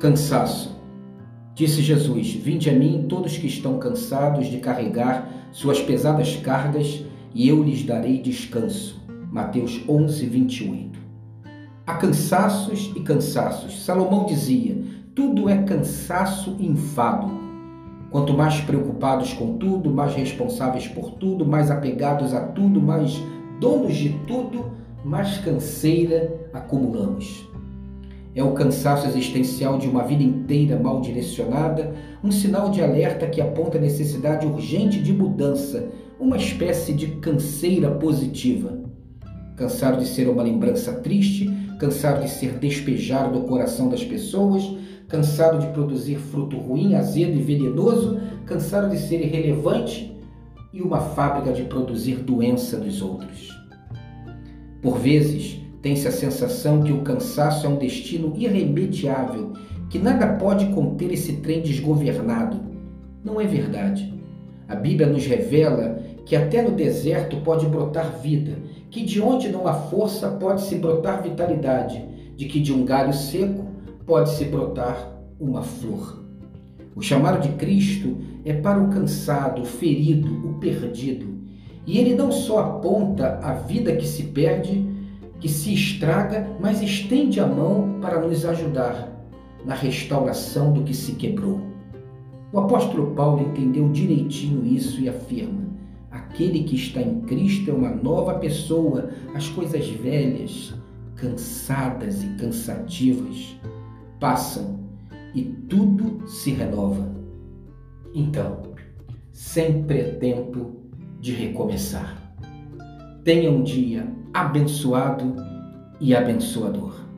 Cansaço. Disse Jesus: Vinde a mim todos que estão cansados de carregar suas pesadas cargas, e eu lhes darei descanso. Mateus 11, 28. Há cansaços e cansaços. Salomão dizia: tudo é cansaço e enfado. Quanto mais preocupados com tudo, mais responsáveis por tudo, mais apegados a tudo, mais donos de tudo, mais canseira acumulamos. É o cansaço existencial de uma vida inteira mal direcionada, um sinal de alerta que aponta a necessidade urgente de mudança, uma espécie de canseira positiva. Cansado de ser uma lembrança triste, cansado de ser despejado do coração das pessoas, cansado de produzir fruto ruim, azedo e venenoso, cansado de ser irrelevante e uma fábrica de produzir doença dos outros. Por vezes, tem-se a sensação que o cansaço é um destino irremediável, que nada pode conter esse trem desgovernado. Não é verdade. A Bíblia nos revela que até no deserto pode brotar vida, que de onde não há força pode-se brotar vitalidade, de que de um galho seco pode-se brotar uma flor. O chamado de Cristo é para o cansado, o ferido, o perdido. E ele não só aponta a vida que se perde, que se estraga, mas estende a mão para nos ajudar na restauração do que se quebrou. O apóstolo Paulo entendeu direitinho isso e afirma: aquele que está em Cristo é uma nova pessoa, as coisas velhas, cansadas e cansativas passam e tudo se renova. Então, sempre é tempo de recomeçar. Tenha um dia abençoado e abençoador.